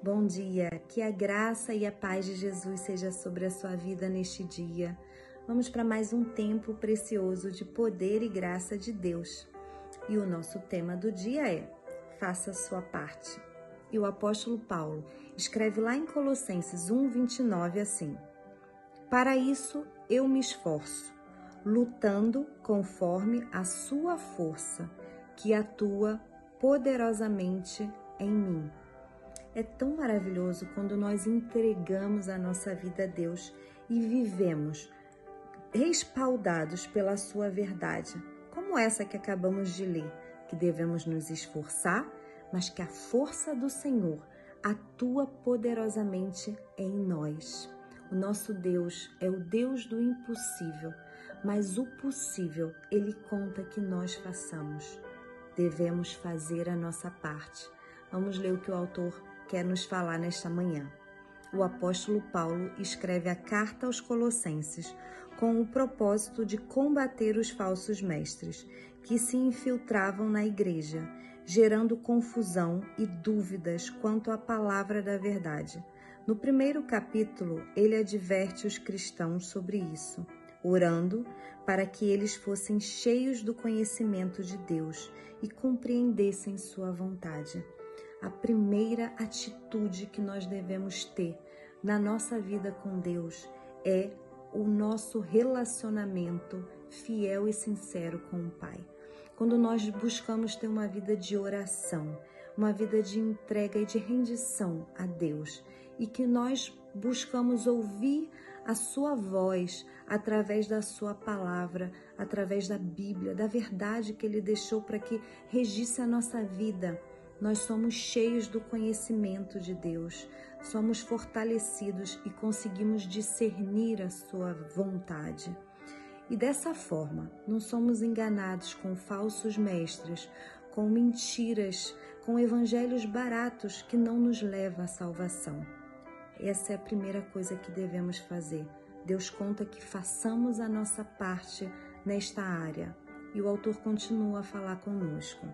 Bom dia, que a graça e a paz de Jesus seja sobre a sua vida neste dia. Vamos para mais um tempo precioso de poder e graça de Deus. E o nosso tema do dia é: faça a sua parte. E o apóstolo Paulo escreve lá em Colossenses 1:29 assim: Para isso eu me esforço, lutando conforme a sua força, que atua poderosamente em mim. É tão maravilhoso quando nós entregamos a nossa vida a Deus e vivemos respaldados pela sua verdade, como essa que acabamos de ler, que devemos nos esforçar, mas que a força do Senhor atua poderosamente em nós. O nosso Deus é o Deus do impossível, mas o possível ele conta que nós façamos. Devemos fazer a nossa parte. Vamos ler o que o autor quer nos falar nesta manhã. O apóstolo Paulo escreve a carta aos Colossenses com o propósito de combater os falsos mestres que se infiltravam na igreja, gerando confusão e dúvidas quanto à palavra da verdade. No primeiro capítulo, ele adverte os cristãos sobre isso, orando para que eles fossem cheios do conhecimento de Deus e compreendessem sua vontade a primeira atitude que nós devemos ter na nossa vida com Deus é o nosso relacionamento fiel e sincero com o Pai. Quando nós buscamos ter uma vida de oração, uma vida de entrega e de rendição a Deus, e que nós buscamos ouvir a sua voz através da sua palavra, através da Bíblia, da verdade que ele deixou para que regisse a nossa vida nós somos cheios do conhecimento de Deus, somos fortalecidos e conseguimos discernir a Sua vontade. E dessa forma, não somos enganados com falsos mestres, com mentiras, com evangelhos baratos que não nos levam à salvação. Essa é a primeira coisa que devemos fazer. Deus conta que façamos a nossa parte nesta área. E o autor continua a falar conosco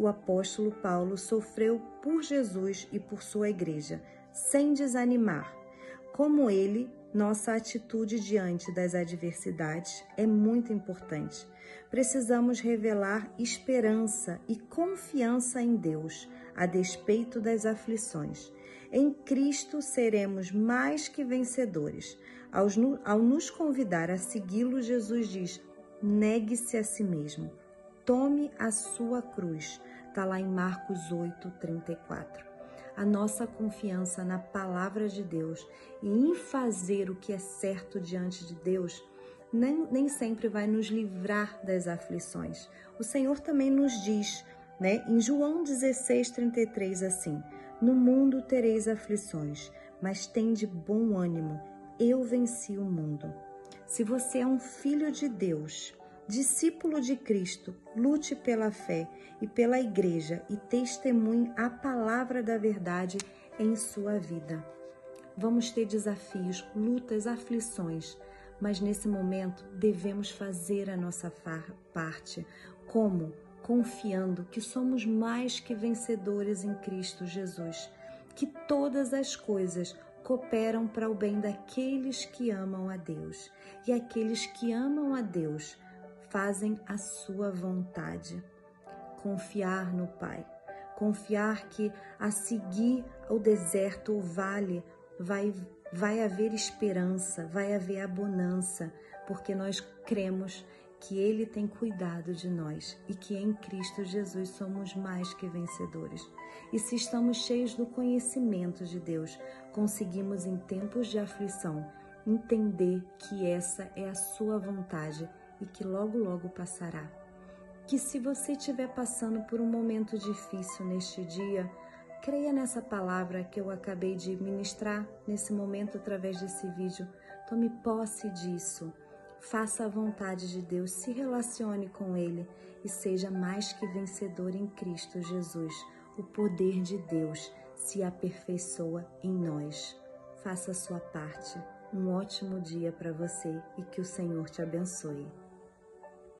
o apóstolo Paulo sofreu por Jesus e por sua igreja, sem desanimar. Como ele, nossa atitude diante das adversidades é muito importante. Precisamos revelar esperança e confiança em Deus, a despeito das aflições. Em Cristo seremos mais que vencedores. Ao nos convidar a segui-lo, Jesus diz: negue-se a si mesmo, tome a sua cruz Está lá em Marcos 8, 34. A nossa confiança na palavra de Deus e em fazer o que é certo diante de Deus nem, nem sempre vai nos livrar das aflições. O Senhor também nos diz, né, em João 16, 33, assim: No mundo tereis aflições, mas tende bom ânimo, eu venci o mundo. Se você é um filho de Deus, discípulo de Cristo, lute pela fé e pela igreja e testemunhe a palavra da verdade em sua vida. Vamos ter desafios, lutas, aflições, mas nesse momento devemos fazer a nossa parte. Como? Confiando que somos mais que vencedores em Cristo Jesus, que todas as coisas cooperam para o bem daqueles que amam a Deus. E aqueles que amam a Deus fazem a sua vontade. Confiar no Pai, confiar que a seguir o deserto, o vale, vai, vai haver esperança, vai haver abundância, porque nós cremos que Ele tem cuidado de nós e que em Cristo Jesus somos mais que vencedores. E se estamos cheios do conhecimento de Deus, conseguimos em tempos de aflição entender que essa é a Sua vontade e que logo, logo passará. Que se você estiver passando por um momento difícil neste dia, creia nessa palavra que eu acabei de ministrar nesse momento através desse vídeo. Tome posse disso. Faça a vontade de Deus, se relacione com Ele e seja mais que vencedor em Cristo Jesus. O poder de Deus se aperfeiçoa em nós. Faça a sua parte. Um ótimo dia para você e que o Senhor te abençoe.